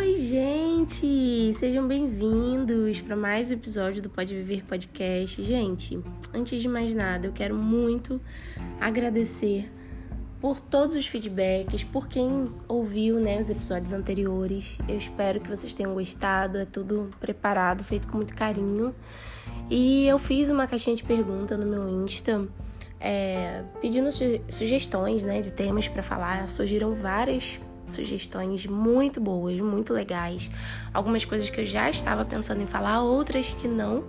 Oi, gente! Sejam bem-vindos para mais um episódio do Pode Viver Podcast. Gente, antes de mais nada, eu quero muito agradecer por todos os feedbacks, por quem ouviu né, os episódios anteriores. Eu espero que vocês tenham gostado, é tudo preparado, feito com muito carinho. E eu fiz uma caixinha de pergunta no meu Insta. É, pedindo sugestões né, de temas para falar, surgiram várias sugestões muito boas, muito legais. Algumas coisas que eu já estava pensando em falar, outras que não,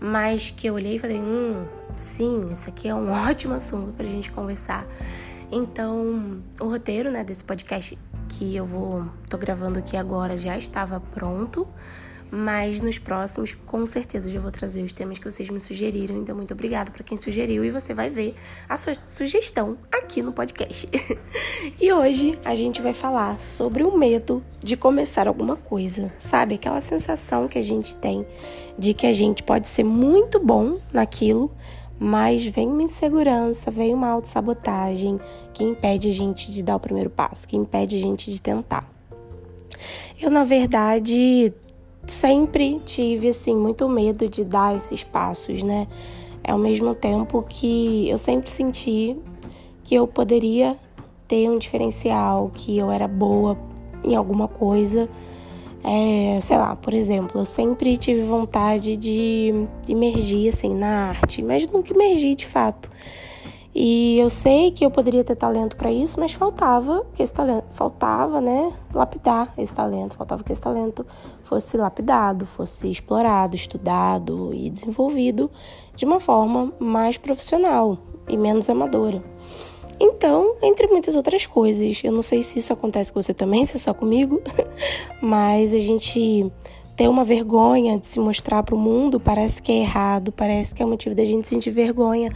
mas que eu olhei e falei: hum, sim, isso aqui é um ótimo assunto para a gente conversar. Então, o roteiro né, desse podcast que eu vou tô gravando aqui agora já estava pronto. Mas nos próximos, com certeza, eu já vou trazer os temas que vocês me sugeriram. Então, muito obrigada para quem sugeriu e você vai ver a sua sugestão aqui no podcast. e hoje a gente vai falar sobre o medo de começar alguma coisa, sabe? Aquela sensação que a gente tem de que a gente pode ser muito bom naquilo, mas vem uma insegurança, vem uma autossabotagem que impede a gente de dar o primeiro passo, que impede a gente de tentar. Eu, na verdade, sempre tive assim muito medo de dar esses passos, né? Ao mesmo tempo que eu sempre senti que eu poderia ter um diferencial, que eu era boa em alguma coisa. É, sei lá, por exemplo, eu sempre tive vontade de emergir assim na arte, mas nunca emergi de fato. E eu sei que eu poderia ter talento para isso, mas faltava que esse talento, faltava, né, lapidar esse talento, faltava que esse talento fosse lapidado, fosse explorado, estudado e desenvolvido de uma forma mais profissional e menos amadora. Então, entre muitas outras coisas, eu não sei se isso acontece com você também, se é só comigo, mas a gente ter uma vergonha de se mostrar para o mundo parece que é errado, parece que é motivo da gente sentir vergonha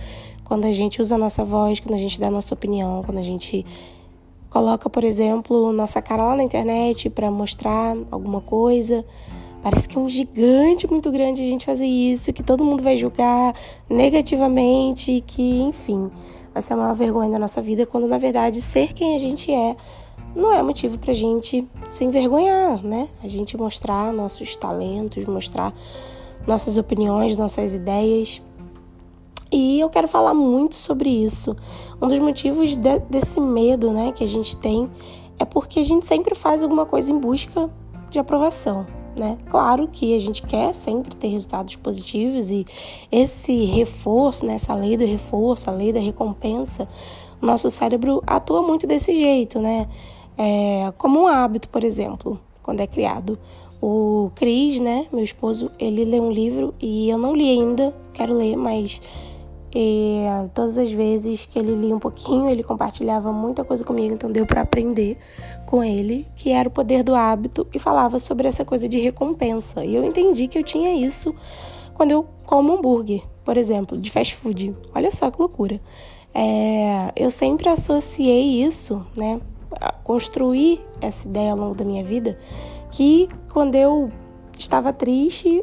quando a gente usa a nossa voz, quando a gente dá a nossa opinião, quando a gente coloca, por exemplo, nossa cara lá na internet para mostrar alguma coisa. Parece que é um gigante muito grande a gente fazer isso, que todo mundo vai julgar negativamente, que, enfim, vai ser uma vergonha da nossa vida, quando na verdade ser quem a gente é não é motivo pra gente se envergonhar, né? A gente mostrar nossos talentos, mostrar nossas opiniões, nossas ideias. E eu quero falar muito sobre isso. Um dos motivos de, desse medo né, que a gente tem é porque a gente sempre faz alguma coisa em busca de aprovação. Né? Claro que a gente quer sempre ter resultados positivos e esse reforço, né, essa lei do reforço, a lei da recompensa, o nosso cérebro atua muito desse jeito, né? É, como um hábito, por exemplo, quando é criado. O Cris, né, meu esposo, ele lê um livro e eu não li ainda, quero ler, mas e todas as vezes que ele lia um pouquinho, ele compartilhava muita coisa comigo, então deu para aprender com ele, que era o poder do hábito e falava sobre essa coisa de recompensa. E eu entendi que eu tinha isso quando eu como hambúrguer, por exemplo, de fast food. Olha só que loucura. É, eu sempre associei isso, né? Construí essa ideia ao longo da minha vida que quando eu estava triste,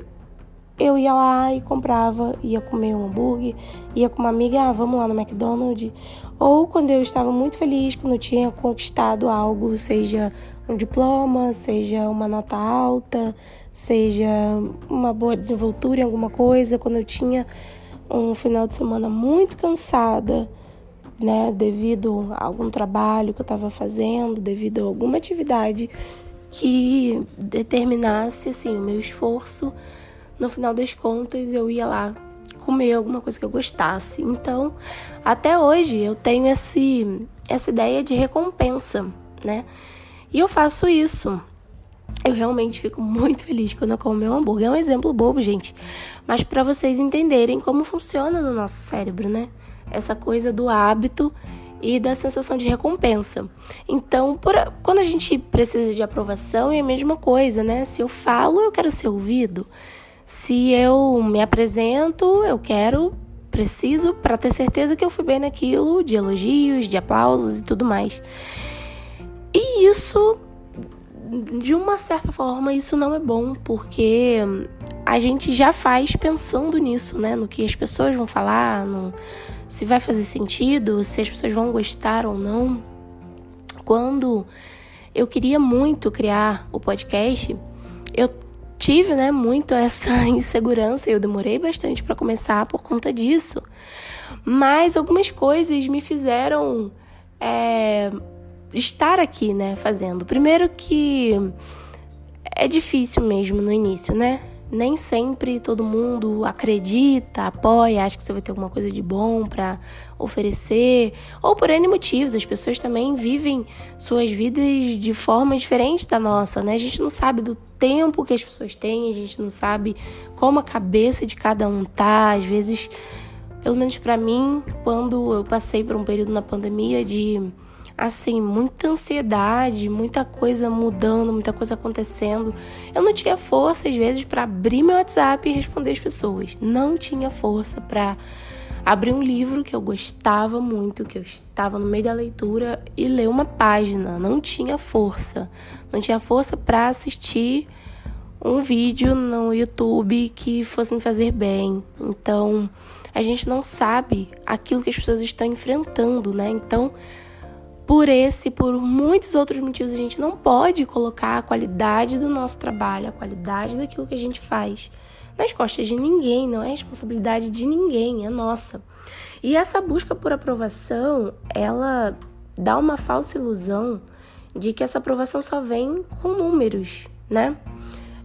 eu ia lá e comprava, ia comer um hambúrguer, ia com uma amiga, ah, vamos lá no McDonald's. Ou quando eu estava muito feliz, quando eu tinha conquistado algo, seja um diploma, seja uma nota alta, seja uma boa desenvoltura em alguma coisa, quando eu tinha um final de semana muito cansada, né, devido a algum trabalho que eu estava fazendo, devido a alguma atividade que determinasse assim o meu esforço no final das contas eu ia lá comer alguma coisa que eu gostasse. Então, até hoje eu tenho esse, essa ideia de recompensa, né? E eu faço isso. Eu realmente fico muito feliz quando eu como meu hambúrguer. É um exemplo bobo, gente. Mas para vocês entenderem como funciona no nosso cérebro, né? Essa coisa do hábito e da sensação de recompensa. Então, por, quando a gente precisa de aprovação, é a mesma coisa, né? Se eu falo, eu quero ser ouvido. Se eu me apresento, eu quero, preciso, para ter certeza que eu fui bem naquilo, de elogios, de aplausos e tudo mais. E isso, de uma certa forma, isso não é bom, porque a gente já faz pensando nisso, né? No que as pessoas vão falar, no, se vai fazer sentido, se as pessoas vão gostar ou não. Quando eu queria muito criar o podcast, eu tive, né, muito essa insegurança, eu demorei bastante para começar por conta disso. Mas algumas coisas me fizeram é, estar aqui, né, fazendo. Primeiro que é difícil mesmo no início, né? Nem sempre todo mundo acredita, apoia, acha que você vai ter alguma coisa de bom para oferecer, ou por N motivos, as pessoas também vivem suas vidas de forma diferente da nossa, né? A gente não sabe do tempo que as pessoas têm, a gente não sabe como a cabeça de cada um tá, às vezes, pelo menos para mim, quando eu passei por um período na pandemia de assim, muita ansiedade, muita coisa mudando, muita coisa acontecendo. Eu não tinha força, às vezes, para abrir meu WhatsApp e responder as pessoas. Não tinha força para abrir um livro que eu gostava muito, que eu estava no meio da leitura e ler uma página. Não tinha força. Não tinha força para assistir um vídeo no YouTube que fosse me fazer bem. Então, a gente não sabe aquilo que as pessoas estão enfrentando, né? Então, por esse por muitos outros motivos, a gente não pode colocar a qualidade do nosso trabalho, a qualidade daquilo que a gente faz nas costas de ninguém, não é responsabilidade de ninguém, é nossa. E essa busca por aprovação, ela dá uma falsa ilusão de que essa aprovação só vem com números, né?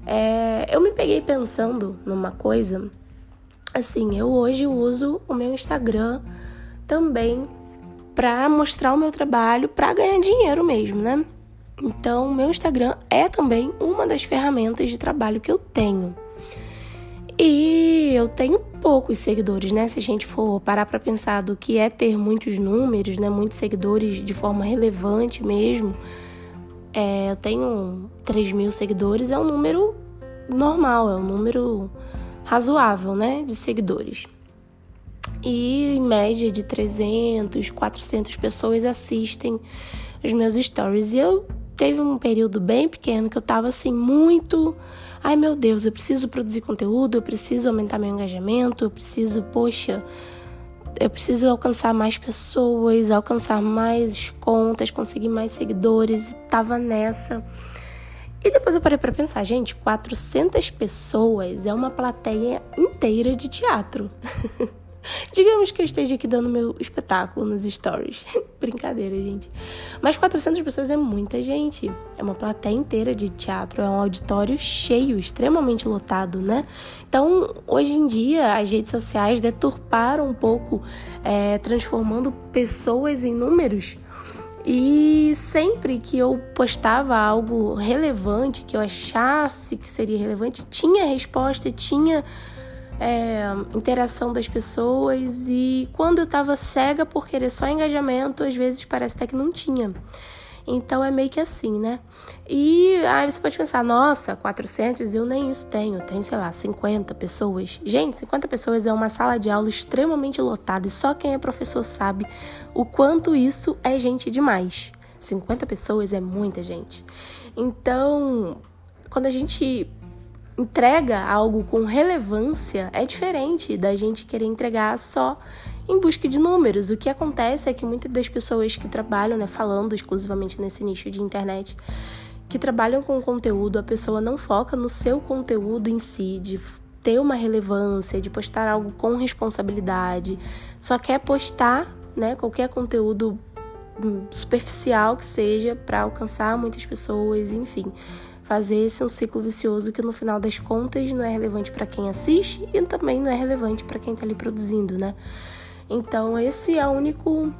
É, eu me peguei pensando numa coisa, assim, eu hoje uso o meu Instagram também para mostrar o meu trabalho, para ganhar dinheiro mesmo, né? Então, meu Instagram é também uma das ferramentas de trabalho que eu tenho. E eu tenho poucos seguidores, né? Se a gente for parar para pensar do que é ter muitos números, né? Muitos seguidores de forma relevante mesmo. É, eu tenho 3 mil seguidores, é um número normal, é um número razoável, né? De seguidores e em média de 300, 400 pessoas assistem os meus stories. E eu teve um período bem pequeno que eu tava assim muito, ai meu Deus, eu preciso produzir conteúdo, eu preciso aumentar meu engajamento, eu preciso, poxa, eu preciso alcançar mais pessoas, alcançar mais contas, conseguir mais seguidores, e tava nessa. E depois eu parei para pensar, gente, 400 pessoas é uma plateia inteira de teatro. Digamos que eu esteja aqui dando meu espetáculo nos stories. Brincadeira, gente. Mas 400 pessoas é muita gente. É uma plateia inteira de teatro, é um auditório cheio, extremamente lotado, né? Então, hoje em dia, as redes sociais deturparam um pouco, é, transformando pessoas em números. E sempre que eu postava algo relevante, que eu achasse que seria relevante, tinha resposta, tinha é, interação das pessoas e quando eu tava cega por querer só engajamento, às vezes parece até que não tinha. Então é meio que assim, né? E aí você pode pensar, nossa, 400 eu nem isso tenho, tenho, sei lá, 50 pessoas. Gente, 50 pessoas é uma sala de aula extremamente lotada e só quem é professor sabe o quanto isso é gente demais. 50 pessoas é muita gente. Então, quando a gente entrega algo com relevância é diferente da gente querer entregar só em busca de números. O que acontece é que muitas das pessoas que trabalham, né, falando exclusivamente nesse nicho de internet, que trabalham com conteúdo, a pessoa não foca no seu conteúdo em si, de ter uma relevância, de postar algo com responsabilidade, só quer postar, né, qualquer conteúdo hum, superficial que seja para alcançar muitas pessoas, enfim fazer esse um ciclo vicioso que no final das contas não é relevante para quem assiste e também não é relevante para quem está ali produzindo, né? Então, esse é o único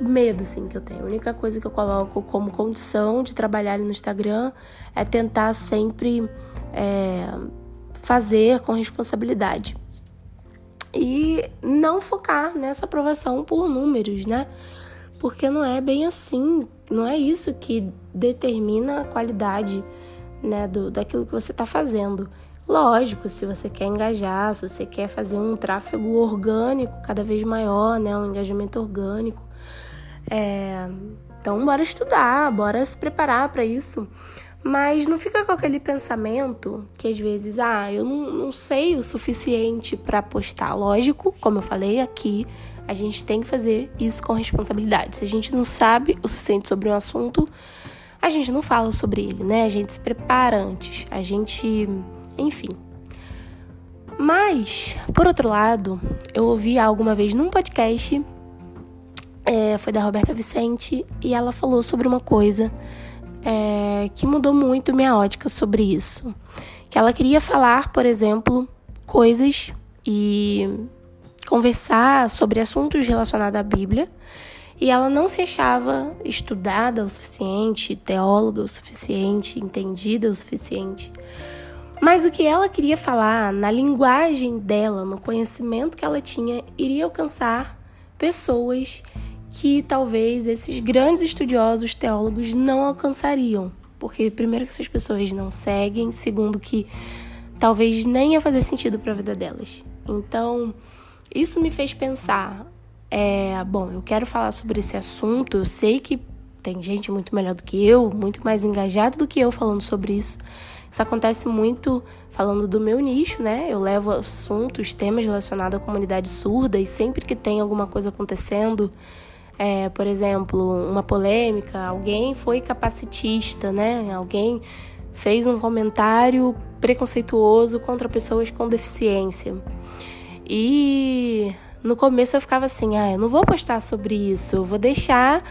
medo assim que eu tenho. A única coisa que eu coloco como condição de trabalhar ali no Instagram é tentar sempre é, fazer com responsabilidade. E não focar nessa aprovação por números, né? Porque não é bem assim, não é isso que determina a qualidade né, do, daquilo que você está fazendo. Lógico, se você quer engajar, se você quer fazer um tráfego orgânico cada vez maior, né, um engajamento orgânico, é... então bora estudar, bora se preparar para isso. Mas não fica com aquele pensamento que às vezes, ah, eu não, não sei o suficiente para postar. Lógico, como eu falei aqui, a gente tem que fazer isso com responsabilidade. Se a gente não sabe o suficiente sobre um assunto, a gente não fala sobre ele, né? A gente se prepara antes, a gente, enfim. Mas, por outro lado, eu ouvi alguma vez num podcast, é, foi da Roberta Vicente, e ela falou sobre uma coisa é, que mudou muito minha ótica sobre isso. Que ela queria falar, por exemplo, coisas e conversar sobre assuntos relacionados à Bíblia e ela não se achava estudada o suficiente, teóloga o suficiente, entendida o suficiente. Mas o que ela queria falar, na linguagem dela, no conhecimento que ela tinha, iria alcançar pessoas que talvez esses grandes estudiosos teólogos não alcançariam. Porque, primeiro, que essas pessoas não seguem, segundo, que talvez nem ia fazer sentido para a vida delas. Então, isso me fez pensar: é, bom, eu quero falar sobre esse assunto, eu sei que tem gente muito melhor do que eu, muito mais engajada do que eu falando sobre isso. Isso acontece muito falando do meu nicho, né? Eu levo assuntos, temas relacionados à comunidade surda e sempre que tem alguma coisa acontecendo, é, por exemplo, uma polêmica, alguém foi capacitista, né? Alguém fez um comentário preconceituoso contra pessoas com deficiência. E no começo eu ficava assim, ah, eu não vou postar sobre isso, eu vou deixar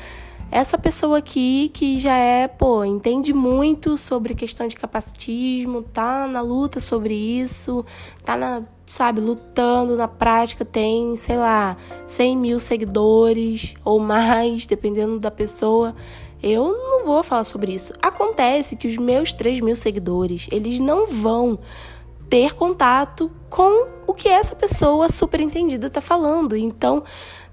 essa pessoa aqui que já é, pô, entende muito sobre questão de capacitismo, tá na luta sobre isso, tá na, sabe, lutando na prática, tem, sei lá, 100 mil seguidores ou mais, dependendo da pessoa. Eu não vou falar sobre isso. Acontece que os meus 3 mil seguidores, eles não vão ter contato com o que essa pessoa superentendida está falando. Então,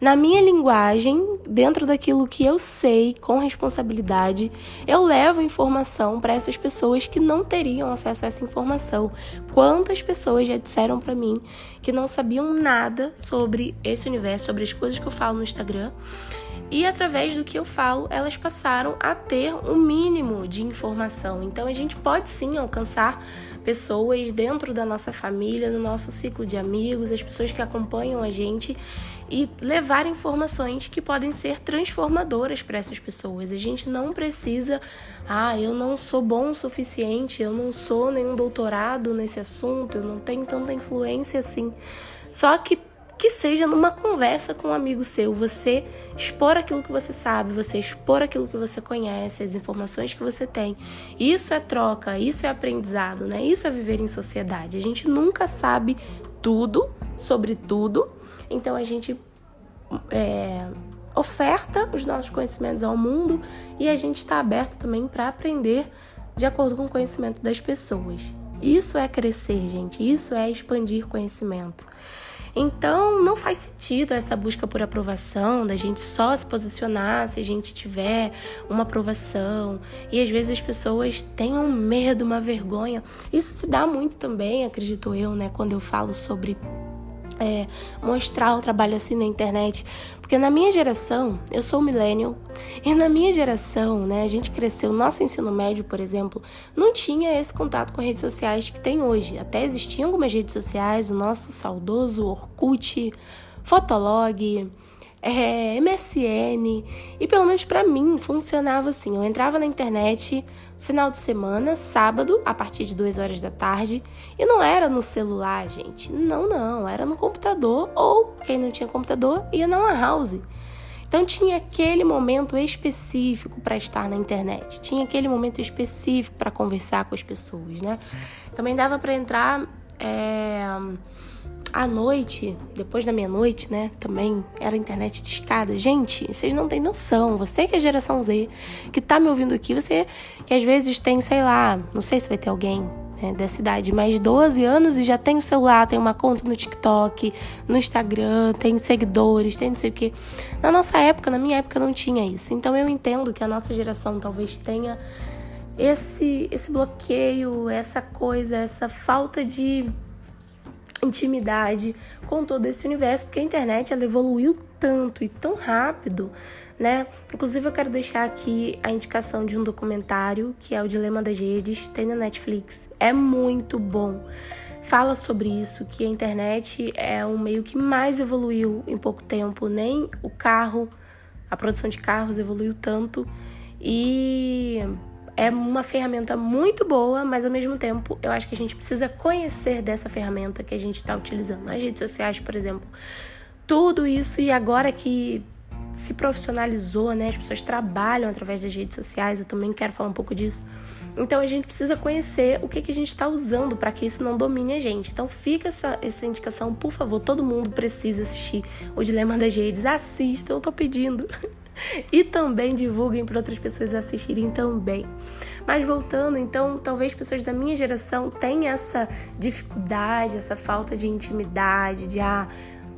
na minha linguagem, dentro daquilo que eu sei com responsabilidade, eu levo informação para essas pessoas que não teriam acesso a essa informação. Quantas pessoas já disseram para mim que não sabiam nada sobre esse universo, sobre as coisas que eu falo no Instagram? E através do que eu falo, elas passaram a ter um mínimo de informação. Então a gente pode sim alcançar pessoas dentro da nossa família, no nosso ciclo de amigos, as pessoas que acompanham a gente e levar informações que podem ser transformadoras para essas pessoas. A gente não precisa, ah, eu não sou bom o suficiente, eu não sou nenhum doutorado nesse assunto, eu não tenho tanta influência assim. Só que que seja numa conversa com um amigo seu, você expor aquilo que você sabe, você expor aquilo que você conhece, as informações que você tem. Isso é troca, isso é aprendizado, né? Isso é viver em sociedade. A gente nunca sabe tudo sobre tudo, então a gente é, oferta os nossos conhecimentos ao mundo e a gente está aberto também para aprender de acordo com o conhecimento das pessoas. Isso é crescer, gente. Isso é expandir conhecimento. Então, não faz sentido essa busca por aprovação, da gente só se posicionar se a gente tiver uma aprovação. E às vezes as pessoas têm um medo, uma vergonha. Isso se dá muito também, acredito eu, né, quando eu falo sobre é, mostrar o trabalho assim na internet. Porque na minha geração, eu sou millennial, e na minha geração, né, a gente cresceu, nosso ensino médio, por exemplo, não tinha esse contato com redes sociais que tem hoje. Até existiam algumas redes sociais, o nosso saudoso Orkut, Fotolog, é, MSN, e pelo menos para mim funcionava assim. Eu entrava na internet final de semana, sábado, a partir de 2 horas da tarde, e não era no celular, gente. Não, não, era no computador ou quem não tinha computador ia na lan house. Então tinha aquele momento específico para estar na internet, tinha aquele momento específico para conversar com as pessoas, né? Também dava para entrar é à noite, depois da meia-noite, né? Também era internet de escada. Gente, vocês não têm noção. Você que é geração Z, que tá me ouvindo aqui, você que às vezes tem, sei lá, não sei se vai ter alguém né, dessa idade, mas 12 anos e já tem o celular, tem uma conta no TikTok, no Instagram, tem seguidores, tem não sei o quê. Na nossa época, na minha época, não tinha isso. Então eu entendo que a nossa geração talvez tenha esse, esse bloqueio, essa coisa, essa falta de intimidade com todo esse universo, porque a internet ela evoluiu tanto e tão rápido, né? Inclusive eu quero deixar aqui a indicação de um documentário que é o Dilema das Redes, tem na Netflix. É muito bom. Fala sobre isso, que a internet é um meio que mais evoluiu em pouco tempo, nem o carro, a produção de carros evoluiu tanto e é uma ferramenta muito boa, mas ao mesmo tempo eu acho que a gente precisa conhecer dessa ferramenta que a gente está utilizando. Nas redes sociais, por exemplo, tudo isso e agora que se profissionalizou, né? As pessoas trabalham através das redes sociais, eu também quero falar um pouco disso. Então a gente precisa conhecer o que, que a gente está usando para que isso não domine a gente. Então fica essa, essa indicação, por favor, todo mundo precisa assistir o Dilema das Redes. Assistam, eu tô pedindo. e também divulguem para outras pessoas assistirem também. Mas voltando, então, talvez pessoas da minha geração tenham essa dificuldade, essa falta de intimidade, de ah,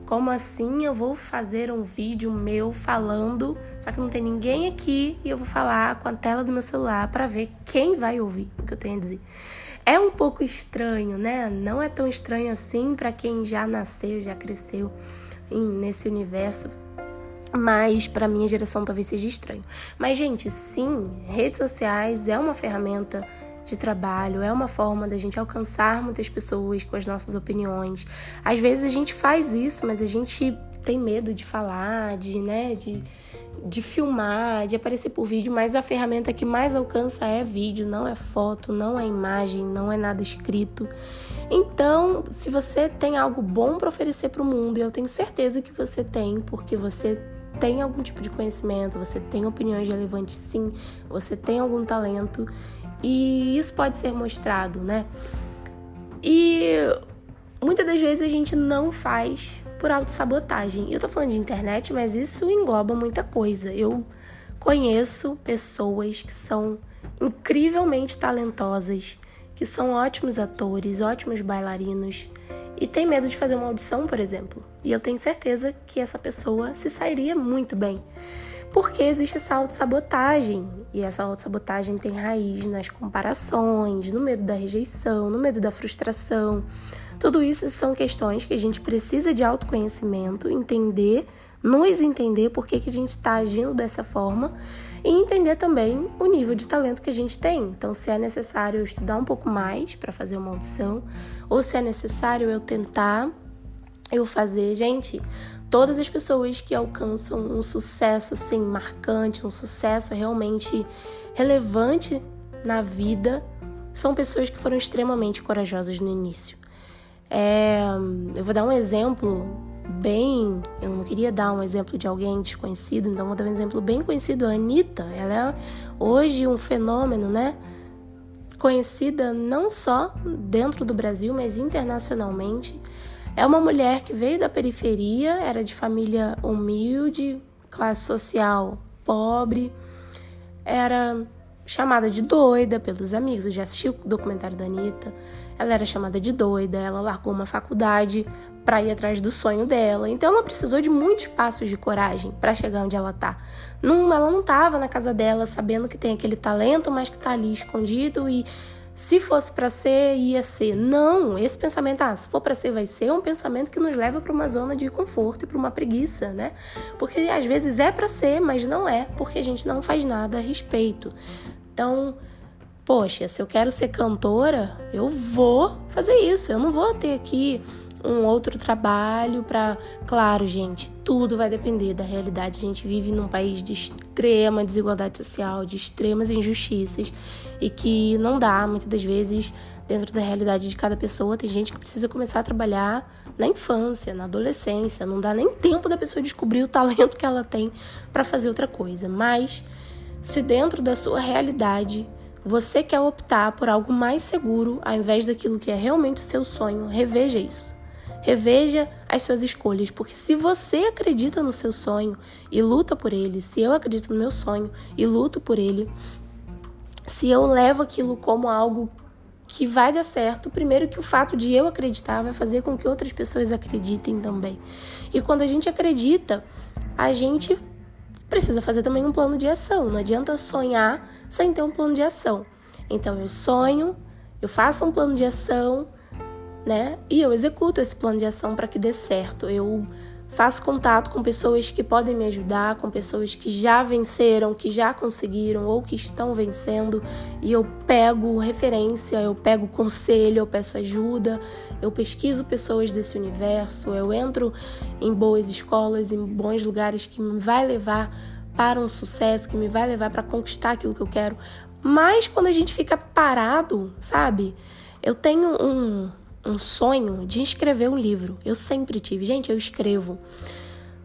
como assim eu vou fazer um vídeo meu falando, só que não tem ninguém aqui e eu vou falar com a tela do meu celular para ver quem vai ouvir o que eu tenho a dizer. É um pouco estranho, né? Não é tão estranho assim para quem já nasceu, já cresceu nesse universo mas para minha geração talvez seja estranho. Mas gente, sim, redes sociais é uma ferramenta de trabalho, é uma forma da gente alcançar muitas pessoas com as nossas opiniões. Às vezes a gente faz isso, mas a gente tem medo de falar, de, né, de, de filmar, de aparecer por vídeo, mas a ferramenta que mais alcança é vídeo, não é foto, não é imagem, não é nada escrito. Então, se você tem algo bom para oferecer para o mundo, eu tenho certeza que você tem, porque você tem algum tipo de conhecimento, você tem opiniões relevantes, sim, você tem algum talento e isso pode ser mostrado, né? E muitas das vezes a gente não faz por autossabotagem. Eu tô falando de internet, mas isso engloba muita coisa. Eu conheço pessoas que são incrivelmente talentosas, que são ótimos atores, ótimos bailarinos e tem medo de fazer uma audição, por exemplo. E eu tenho certeza que essa pessoa se sairia muito bem. Porque existe essa autossabotagem. E essa autossabotagem tem raiz nas comparações, no medo da rejeição, no medo da frustração. Tudo isso são questões que a gente precisa de autoconhecimento, entender, nos entender por que, que a gente está agindo dessa forma e entender também o nível de talento que a gente tem. Então, se é necessário eu estudar um pouco mais para fazer uma audição, ou se é necessário eu tentar eu fazer, gente, todas as pessoas que alcançam um sucesso assim marcante, um sucesso realmente relevante na vida, são pessoas que foram extremamente corajosas no início. É, eu vou dar um exemplo bem. Eu não queria dar um exemplo de alguém desconhecido, então vou dar um exemplo bem conhecido. A Anitta, ela é hoje um fenômeno, né? Conhecida não só dentro do Brasil, mas internacionalmente. É uma mulher que veio da periferia, era de família humilde, classe social pobre, era chamada de doida pelos amigos. Eu já assisti o documentário da Anitta. Ela era chamada de doida, ela largou uma faculdade para ir atrás do sonho dela. Então ela precisou de muitos passos de coragem para chegar onde ela tá. Não, ela não tava na casa dela sabendo que tem aquele talento, mas que tá ali escondido e se fosse para ser, ia ser. Não, esse pensamento, ah, se for para ser, vai ser, é um pensamento que nos leva para uma zona de conforto e para uma preguiça, né? Porque às vezes é para ser, mas não é, porque a gente não faz nada a respeito. Então, poxa, se eu quero ser cantora, eu vou fazer isso. Eu não vou ter aqui um outro trabalho para, claro, gente, tudo vai depender da realidade. A gente vive num país de extrema desigualdade social, de extremas injustiças e que não dá muitas das vezes dentro da realidade de cada pessoa. Tem gente que precisa começar a trabalhar na infância, na adolescência, não dá nem tempo da pessoa descobrir o talento que ela tem para fazer outra coisa. Mas se dentro da sua realidade você quer optar por algo mais seguro ao invés daquilo que é realmente o seu sonho, reveja isso. Reveja as suas escolhas, porque se você acredita no seu sonho e luta por ele, se eu acredito no meu sonho e luto por ele, se eu levo aquilo como algo que vai dar certo, primeiro que o fato de eu acreditar vai fazer com que outras pessoas acreditem também. E quando a gente acredita, a gente precisa fazer também um plano de ação. Não adianta sonhar sem ter um plano de ação. Então eu sonho, eu faço um plano de ação, né? E eu executo esse plano de ação para que dê certo. Eu faço contato com pessoas que podem me ajudar, com pessoas que já venceram, que já conseguiram ou que estão vencendo, e eu pego referência, eu pego conselho, eu peço ajuda, eu pesquiso pessoas desse universo, eu entro em boas escolas, em bons lugares que me vai levar para um sucesso, que me vai levar para conquistar aquilo que eu quero, Mas quando a gente fica parado, sabe? Eu tenho um, um sonho de escrever um livro. Eu sempre tive. Gente, eu escrevo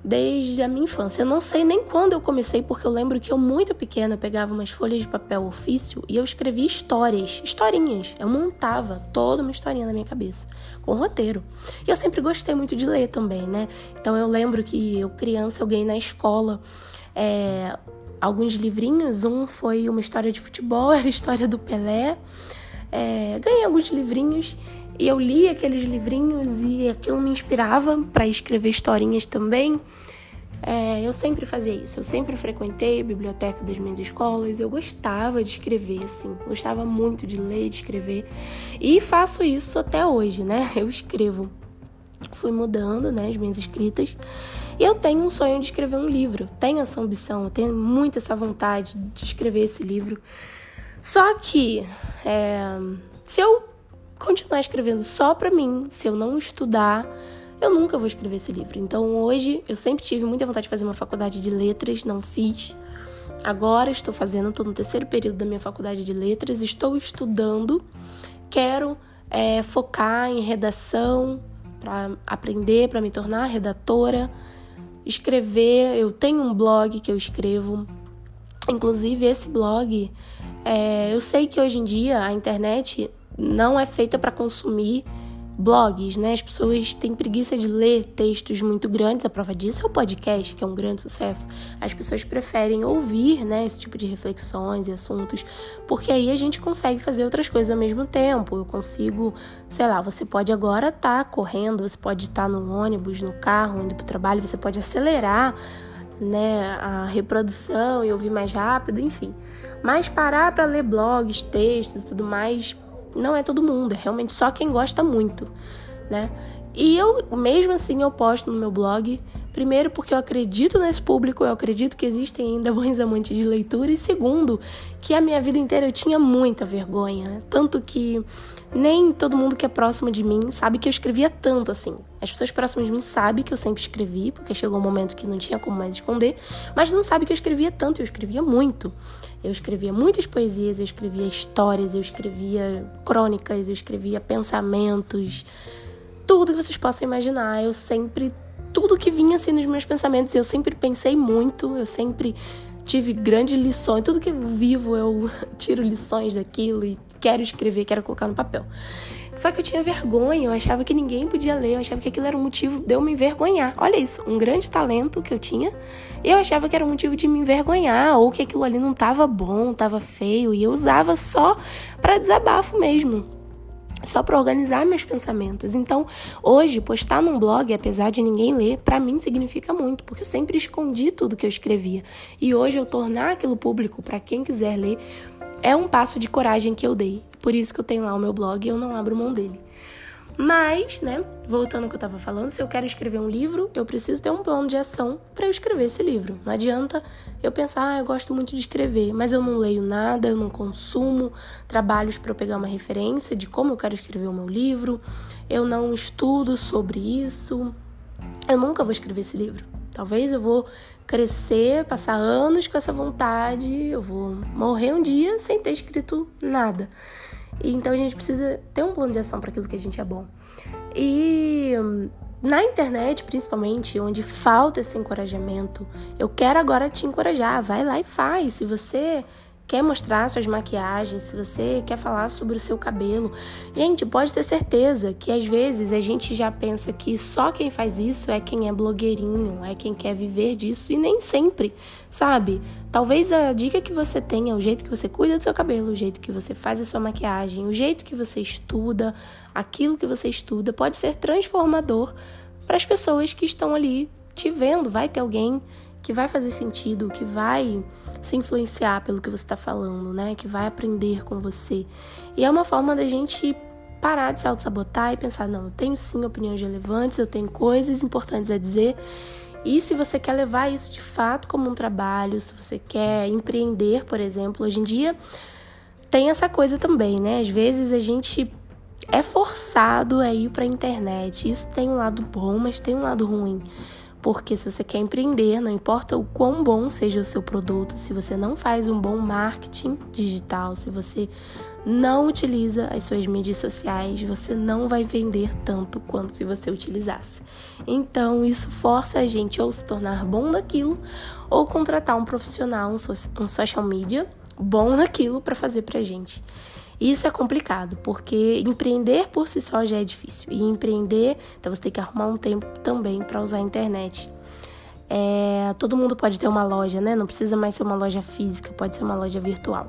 desde a minha infância. Eu não sei nem quando eu comecei, porque eu lembro que eu, muito pequena, pegava umas folhas de papel ofício e eu escrevia histórias, historinhas. Eu montava toda uma historinha na minha cabeça, com roteiro. E eu sempre gostei muito de ler também, né? Então eu lembro que eu, criança, eu ganhei na escola. É, alguns livrinhos, um foi uma história de futebol, era a história do Pelé. É, ganhei alguns livrinhos e eu li aqueles livrinhos e aquilo me inspirava para escrever historinhas também. É, eu sempre fazia isso, eu sempre frequentei a biblioteca das minhas escolas, eu gostava de escrever, assim, gostava muito de ler, de escrever, e faço isso até hoje, né? Eu escrevo. Fui mudando, né, as minhas escritas, e eu tenho um sonho de escrever um livro, tenho essa ambição, tenho muito essa vontade de escrever esse livro. Só que, é, se eu continuar escrevendo só para mim, se eu não estudar, eu nunca vou escrever esse livro. Então hoje eu sempre tive muita vontade de fazer uma faculdade de letras, não fiz. Agora estou fazendo, estou no terceiro período da minha faculdade de letras, estou estudando, quero é, focar em redação para aprender, para me tornar redatora, escrever. Eu tenho um blog que eu escrevo, inclusive esse blog. É, eu sei que hoje em dia a internet não é feita para consumir blogs, né? As pessoas têm preguiça de ler textos muito grandes. A prova disso é o podcast, que é um grande sucesso. As pessoas preferem ouvir, né, esse tipo de reflexões e assuntos, porque aí a gente consegue fazer outras coisas ao mesmo tempo. Eu consigo, sei lá, você pode agora estar tá correndo, você pode estar tá no ônibus, no carro, indo para o trabalho, você pode acelerar né, a reprodução e ouvir mais rápido, enfim. Mas parar para ler blogs, textos e tudo mais não é todo mundo, é realmente só quem gosta muito, né? E eu, mesmo assim, eu posto no meu blog, primeiro porque eu acredito nesse público, eu acredito que existem ainda bons amantes de leitura, e segundo, que a minha vida inteira eu tinha muita vergonha, né? tanto que nem todo mundo que é próximo de mim sabe que eu escrevia tanto assim. As pessoas próximas de mim sabem que eu sempre escrevi, porque chegou um momento que não tinha como mais esconder, mas não sabe que eu escrevia tanto, eu escrevia muito. Eu escrevia muitas poesias, eu escrevia histórias, eu escrevia crônicas, eu escrevia pensamentos, tudo que vocês possam imaginar. Eu sempre, tudo que vinha assim nos meus pensamentos, eu sempre pensei muito, eu sempre tive grandes lições. Tudo que eu vivo, eu tiro lições daquilo e quero escrever, quero colocar no papel. Só que eu tinha vergonha, eu achava que ninguém podia ler, eu achava que aquilo era um motivo de eu me envergonhar. Olha isso, um grande talento que eu tinha, eu achava que era um motivo de me envergonhar, ou que aquilo ali não estava bom, estava feio, e eu usava só para desabafo mesmo só para organizar meus pensamentos. Então, hoje, postar num blog, apesar de ninguém ler, para mim significa muito, porque eu sempre escondi tudo que eu escrevia. E hoje eu tornar aquilo público para quem quiser ler é um passo de coragem que eu dei. Por isso que eu tenho lá o meu blog e eu não abro mão dele. Mas, né, voltando ao que eu estava falando, se eu quero escrever um livro, eu preciso ter um plano de ação para eu escrever esse livro. Não adianta eu pensar, ah, eu gosto muito de escrever, mas eu não leio nada, eu não consumo trabalhos para eu pegar uma referência de como eu quero escrever o meu livro, eu não estudo sobre isso. Eu nunca vou escrever esse livro. Talvez eu vou crescer, passar anos com essa vontade, eu vou morrer um dia sem ter escrito nada. E então a gente precisa ter um plano de ação para aquilo que a gente é bom. E na internet, principalmente, onde falta esse encorajamento, eu quero agora te encorajar. Vai lá e faz. Se você quer mostrar suas maquiagens, se você quer falar sobre o seu cabelo. Gente, pode ter certeza que às vezes a gente já pensa que só quem faz isso é quem é blogueirinho, é quem quer viver disso e nem sempre, sabe? Talvez a dica que você tenha, o jeito que você cuida do seu cabelo, o jeito que você faz a sua maquiagem, o jeito que você estuda, aquilo que você estuda pode ser transformador para as pessoas que estão ali te vendo. Vai ter alguém que vai fazer sentido, que vai se influenciar pelo que você está falando, né? Que vai aprender com você. E é uma forma da gente parar de se auto-sabotar e pensar: não, eu tenho sim opiniões relevantes, eu tenho coisas importantes a dizer. E se você quer levar isso de fato como um trabalho, se você quer empreender, por exemplo, hoje em dia tem essa coisa também, né? Às vezes a gente é forçado a ir para a internet. Isso tem um lado bom, mas tem um lado ruim. Porque se você quer empreender, não importa o quão bom seja o seu produto, se você não faz um bom marketing digital, se você não utiliza as suas mídias sociais, você não vai vender tanto quanto se você utilizasse. Então, isso força a gente ou se tornar bom naquilo ou contratar um profissional, um social media bom naquilo para fazer pra gente. Isso é complicado, porque empreender por si só já é difícil. E empreender, então você tem que arrumar um tempo também para usar a internet. É, todo mundo pode ter uma loja, né? Não precisa mais ser uma loja física, pode ser uma loja virtual.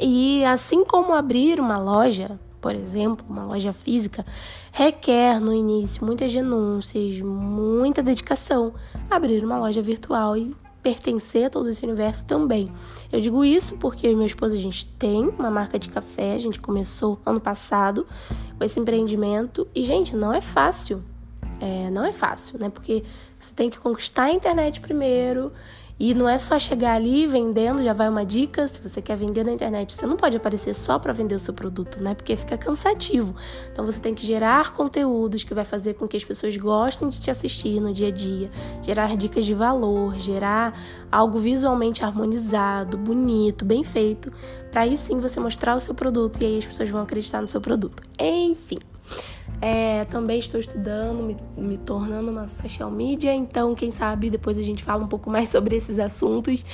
E assim como abrir uma loja, por exemplo, uma loja física, requer no início muitas denúncias, muita dedicação. Abrir uma loja virtual e pertencer a todo esse universo também. Eu digo isso porque eu e meu esposo a gente tem uma marca de café, a gente começou ano passado com esse empreendimento e gente, não é fácil. É, não é fácil, né? Porque você tem que conquistar a internet primeiro, e não é só chegar ali vendendo, já vai uma dica, se você quer vender na internet, você não pode aparecer só para vender o seu produto, né? Porque fica cansativo. Então você tem que gerar conteúdos que vai fazer com que as pessoas gostem de te assistir no dia a dia, gerar dicas de valor, gerar algo visualmente harmonizado, bonito, bem feito, para aí sim você mostrar o seu produto e aí as pessoas vão acreditar no seu produto. Enfim, é, também estou estudando, me, me, tornando uma social media, então quem sabe depois a gente fala um pouco mais sobre esses assuntos,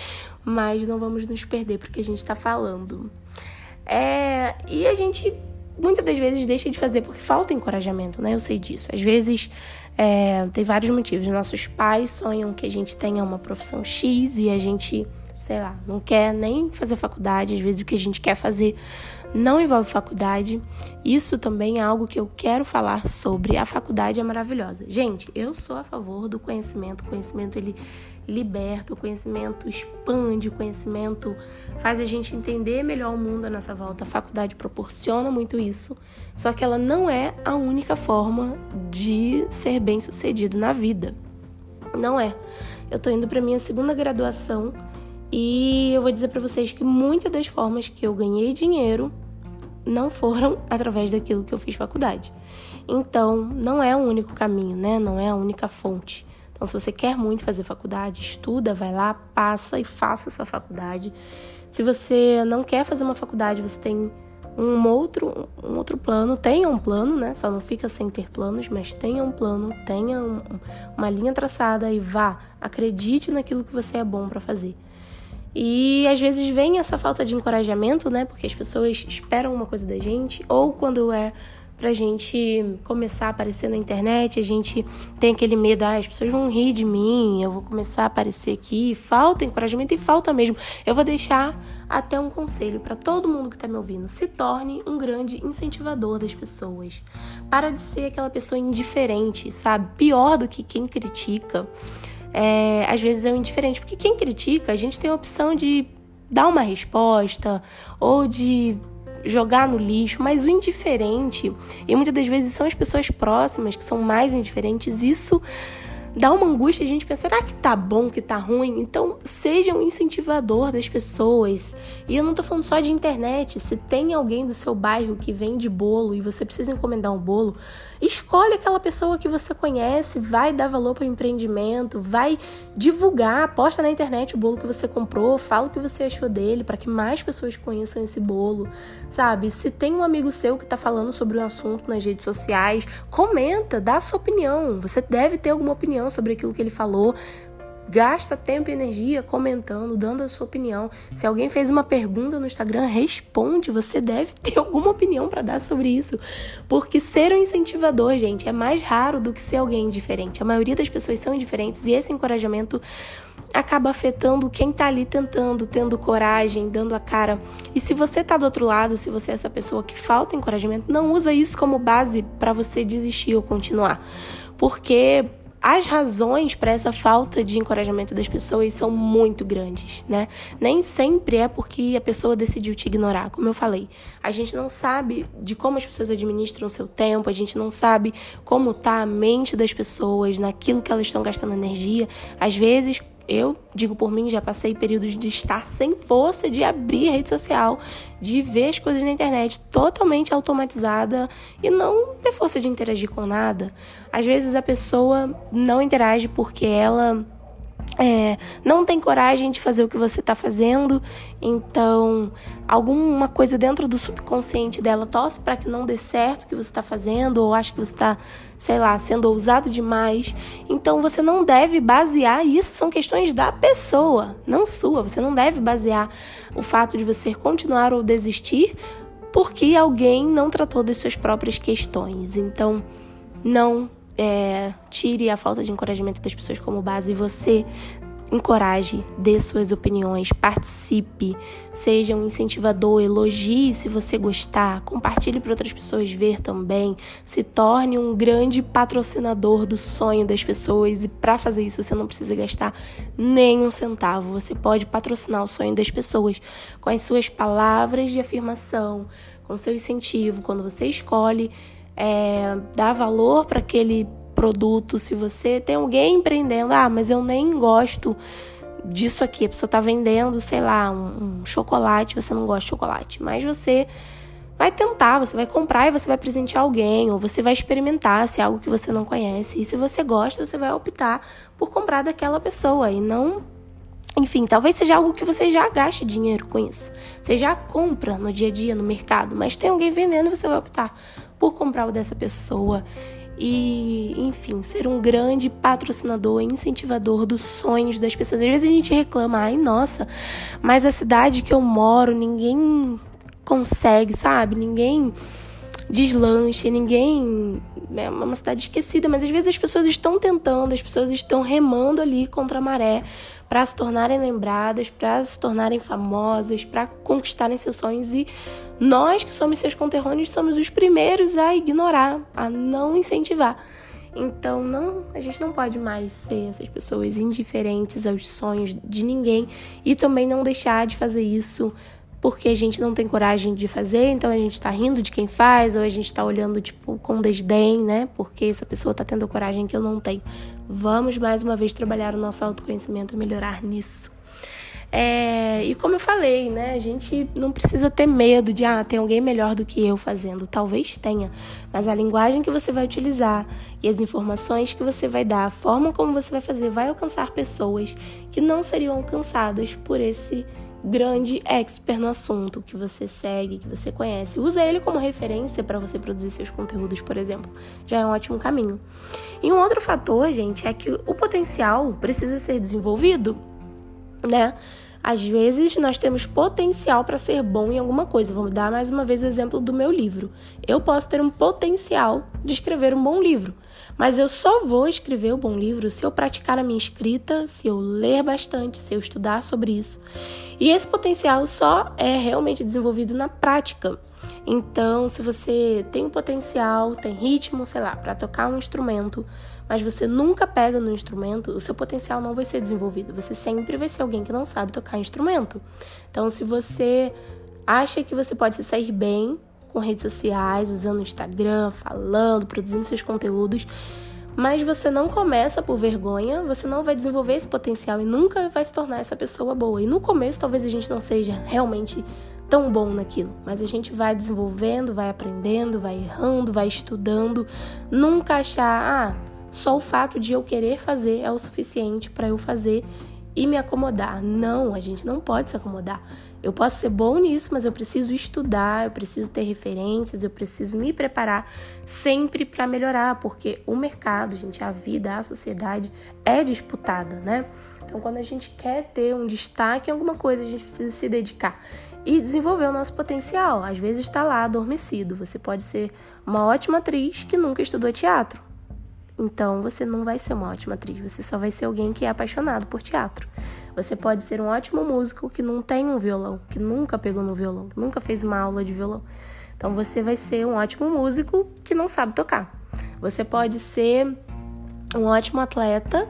mas não vamos nos perder porque a gente está falando. É, e a gente muitas das vezes deixa de fazer porque falta encorajamento, né? Eu sei disso. Às vezes é, tem vários motivos. Nossos pais sonham que a gente tenha uma profissão X e a gente, sei lá, não quer nem fazer faculdade. Às vezes o que a gente quer fazer não envolve faculdade. Isso também é algo que eu quero falar sobre. A faculdade é maravilhosa. Gente, eu sou a favor do conhecimento. O conhecimento ele liberta, o conhecimento expande, o conhecimento faz a gente entender melhor o mundo à nossa volta. A faculdade proporciona muito isso, só que ela não é a única forma de ser bem-sucedido na vida. Não é. Eu tô indo para minha segunda graduação e eu vou dizer para vocês que muitas das formas que eu ganhei dinheiro não foram através daquilo que eu fiz faculdade. Então, não é o único caminho, né? Não é a única fonte. Então, se você quer muito fazer faculdade, estuda, vai lá, passa e faça a sua faculdade. Se você não quer fazer uma faculdade, você tem um outro, um outro plano, tenha um plano, né? Só não fica sem ter planos, mas tenha um plano, tenha um, uma linha traçada e vá, acredite naquilo que você é bom para fazer. E às vezes vem essa falta de encorajamento, né? Porque as pessoas esperam uma coisa da gente, ou quando é pra gente começar a aparecer na internet, a gente tem aquele medo, ah, as pessoas vão rir de mim, eu vou começar a aparecer aqui. Falta encorajamento e falta mesmo. Eu vou deixar até um conselho para todo mundo que tá me ouvindo: se torne um grande incentivador das pessoas. Para de ser aquela pessoa indiferente, sabe? Pior do que quem critica é, às vezes é o indiferente. Porque quem critica, a gente tem a opção de dar uma resposta ou de jogar no lixo, mas o indiferente, e muitas das vezes são as pessoas próximas que são mais indiferentes, isso dá uma angústia a gente pensar, será que tá bom, que tá ruim? Então, seja um incentivador das pessoas. E eu não tô falando só de internet. Se tem alguém do seu bairro que vende bolo e você precisa encomendar um bolo, escolhe aquela pessoa que você conhece, vai dar valor para o empreendimento, vai divulgar, posta na internet o bolo que você comprou, fala o que você achou dele para que mais pessoas conheçam esse bolo, sabe? Se tem um amigo seu que tá falando sobre um assunto nas redes sociais, comenta, dá a sua opinião. Você deve ter alguma opinião sobre aquilo que ele falou. Gasta tempo e energia comentando, dando a sua opinião. Se alguém fez uma pergunta no Instagram, responde. Você deve ter alguma opinião para dar sobre isso. Porque ser um incentivador, gente, é mais raro do que ser alguém diferente. A maioria das pessoas são indiferentes e esse encorajamento acaba afetando quem tá ali tentando, tendo coragem, dando a cara. E se você tá do outro lado, se você é essa pessoa que falta encorajamento, não usa isso como base para você desistir ou continuar. Porque as razões para essa falta de encorajamento das pessoas são muito grandes, né? Nem sempre é porque a pessoa decidiu te ignorar, como eu falei. A gente não sabe de como as pessoas administram seu tempo, a gente não sabe como tá a mente das pessoas, naquilo que elas estão gastando energia. Às vezes, Eu digo por mim, já passei períodos de estar sem força de abrir a rede social, de ver as coisas na internet totalmente automatizada e não ter força de interagir com nada. Às vezes a pessoa não interage porque ela é, não tem coragem de fazer o que você está fazendo, então alguma coisa dentro do subconsciente dela torce para que não dê certo o que você está fazendo, ou acha que você está, sei lá, sendo ousado demais. Então você não deve basear, isso são questões da pessoa, não sua. Você não deve basear o fato de você continuar ou desistir porque alguém não tratou das suas próprias questões. Então, não é, tire a falta de encorajamento das pessoas como base e você encoraje, dê suas opiniões, participe, seja um incentivador, elogie se você gostar, compartilhe para outras pessoas ver também, se torne um grande patrocinador do sonho das pessoas e para fazer isso você não precisa gastar nem um centavo, você pode patrocinar o sonho das pessoas com as suas palavras de afirmação, com seu incentivo, quando você escolhe é, dar valor para aquele produto, se você tem alguém empreendendo, ah, mas eu nem gosto disso aqui, a pessoa está vendendo, sei lá, um, um chocolate, você não gosta de chocolate, mas você vai tentar, você vai comprar e você vai presentear alguém, ou você vai experimentar se é algo que você não conhece. E se você gosta, você vai optar por comprar daquela pessoa e não. Enfim, talvez seja algo que você já gaste dinheiro com isso. Você já compra no dia a dia no mercado, mas tem alguém vendendo e você vai optar por comprar o dessa pessoa e, enfim, ser um grande patrocinador, incentivador dos sonhos das pessoas. Às vezes a gente reclama, ai, nossa, mas a cidade que eu moro, ninguém consegue, sabe? Ninguém deslanche, ninguém. É uma cidade esquecida, mas às vezes as pessoas estão tentando, as pessoas estão remando ali contra a maré para se tornarem lembradas, para se tornarem famosas, para conquistarem seus sonhos e nós que somos seus conterrâneos somos os primeiros a ignorar, a não incentivar. Então, não, a gente não pode mais ser essas pessoas indiferentes aos sonhos de ninguém e também não deixar de fazer isso porque a gente não tem coragem de fazer, então a gente tá rindo de quem faz, ou a gente tá olhando, tipo, com desdém, né? Porque essa pessoa tá tendo coragem que eu não tenho. Vamos mais uma vez trabalhar o nosso autoconhecimento e melhorar nisso. É, e como eu falei, né, a gente não precisa ter medo de, ah, tem alguém melhor do que eu fazendo. Talvez tenha, mas a linguagem que você vai utilizar e as informações que você vai dar, a forma como você vai fazer, vai alcançar pessoas que não seriam alcançadas por esse grande expert no assunto que você segue, que você conhece. Usa ele como referência para você produzir seus conteúdos, por exemplo. Já é um ótimo caminho. E um outro fator, gente, é que o potencial precisa ser desenvolvido né? Às vezes nós temos potencial para ser bom em alguma coisa. Vou dar mais uma vez o exemplo do meu livro. Eu posso ter um potencial de escrever um bom livro, mas eu só vou escrever o um bom livro se eu praticar a minha escrita, se eu ler bastante, se eu estudar sobre isso. E esse potencial só é realmente desenvolvido na prática. Então, se você tem um potencial, tem ritmo, sei lá, para tocar um instrumento, mas você nunca pega no instrumento, o seu potencial não vai ser desenvolvido. Você sempre vai ser alguém que não sabe tocar instrumento. Então, se você acha que você pode se sair bem com redes sociais, usando o Instagram, falando, produzindo seus conteúdos, mas você não começa por vergonha, você não vai desenvolver esse potencial e nunca vai se tornar essa pessoa boa. E no começo, talvez a gente não seja realmente tão bom naquilo, mas a gente vai desenvolvendo, vai aprendendo, vai errando, vai estudando, nunca achar, ah, só o fato de eu querer fazer é o suficiente para eu fazer e me acomodar. Não, a gente não pode se acomodar. Eu posso ser bom nisso, mas eu preciso estudar, eu preciso ter referências, eu preciso me preparar sempre para melhorar, porque o mercado, gente, a vida, a sociedade é disputada, né? Então, quando a gente quer ter um destaque em alguma coisa, a gente precisa se dedicar e desenvolver o nosso potencial. Às vezes está lá adormecido. Você pode ser uma ótima atriz que nunca estudou teatro. Então você não vai ser uma ótima atriz, você só vai ser alguém que é apaixonado por teatro. Você pode ser um ótimo músico que não tem um violão, que nunca pegou no violão, que nunca fez uma aula de violão. Então você vai ser um ótimo músico que não sabe tocar. Você pode ser um ótimo atleta,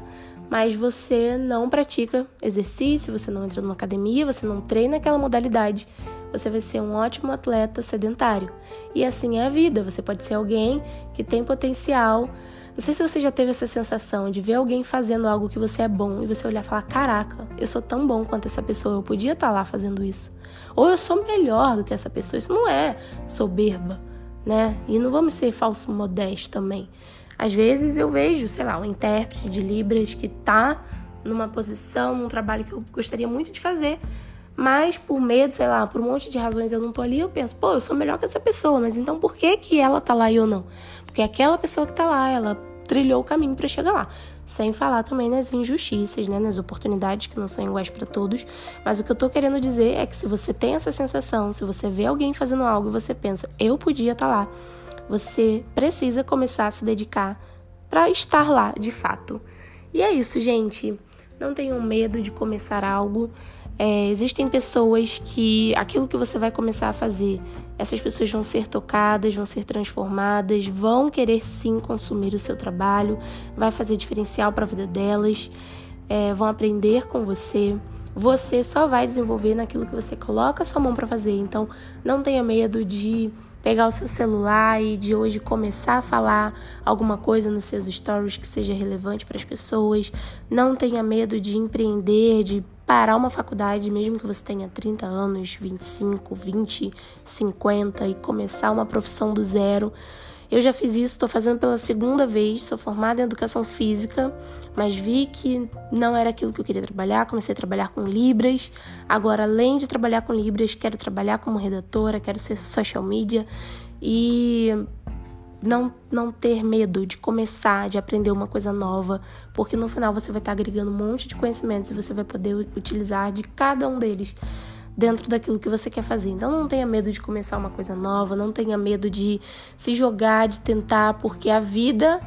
mas você não pratica exercício, você não entra numa academia, você não treina aquela modalidade. Você vai ser um ótimo atleta sedentário. E assim é a vida. Você pode ser alguém que tem potencial Não sei se você já teve essa sensação de ver alguém fazendo algo que você é bom e você olhar e falar: caraca, eu sou tão bom quanto essa pessoa, eu podia estar tá lá fazendo isso. Ou eu sou melhor do que essa pessoa. Isso não é soberba, né? E não vamos ser falso modesto também. Às vezes eu vejo, sei lá, um intérprete de Libras que tá numa posição, num trabalho que eu gostaria muito de fazer, mas por medo, sei lá, por um monte de razões eu não tô ali, eu penso, pô, eu sou melhor que essa pessoa, mas então por que que ela tá lá e eu não? Porque aquela pessoa que tá lá, ela trilhou o caminho para chegar lá. Sem falar também nas injustiças, né, nas oportunidades que não são iguais para todos. Mas o que eu tô querendo dizer é que se você tem essa sensação, se você vê alguém fazendo algo e você pensa, eu podia estar tá lá, você precisa começar a se dedicar para estar lá de fato. E é isso, gente. Não tenham medo de começar algo. É, existem pessoas que aquilo que você vai começar a fazer, essas pessoas vão ser tocadas, vão ser transformadas, vão querer sim consumir o seu trabalho, vai fazer diferencial para a vida delas, é, vão aprender com você. Você só vai desenvolver naquilo que você coloca sua mão para fazer. Então, não tenha medo de pegar o seu celular e de hoje começar a falar alguma coisa nos seus stories que seja relevante para as pessoas. Não tenha medo de empreender, de parar uma faculdade, mesmo que você tenha 30 anos, 25, 20, 50 e começar uma profissão do zero. Eu já fiz isso, estou fazendo pela segunda vez, sou formada em educação física, mas vi que não era aquilo que eu queria trabalhar, comecei a trabalhar com Libras. Agora, além de trabalhar com Libras, quero trabalhar como redatora, quero ser social media e não, não ter medo de começar, de aprender uma coisa nova, porque no final você vai estar agregando um monte de conhecimentos e você vai poder utilizar de cada um deles dentro daquilo que você quer fazer. Então não tenha medo de começar uma coisa nova, não tenha medo de se jogar, de tentar, porque a vida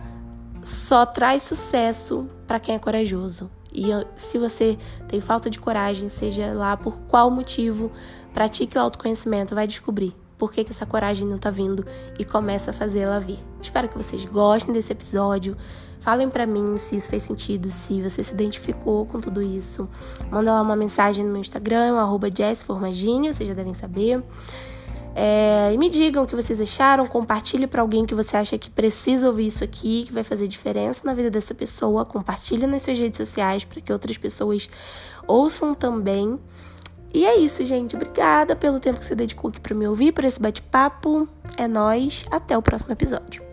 só traz sucesso para quem é corajoso. E se você tem falta de coragem, seja lá por qual motivo, pratique o autoconhecimento, vai descobrir por que, que essa coragem não tá vindo e começa a fazê-la vir. Espero que vocês gostem desse episódio. Falem para mim se isso fez sentido, se você se identificou com tudo isso. Manda lá uma mensagem no meu Instagram, arroba jessformagine, vocês já devem saber. É, e me digam o que vocês acharam, compartilhe para alguém que você acha que precisa ouvir isso aqui, que vai fazer diferença na vida dessa pessoa. Compartilhe nas suas redes sociais para que outras pessoas ouçam também. E é isso, gente. Obrigada pelo tempo que você dedicou aqui para me ouvir, por esse bate-papo. É nós. Até o próximo episódio.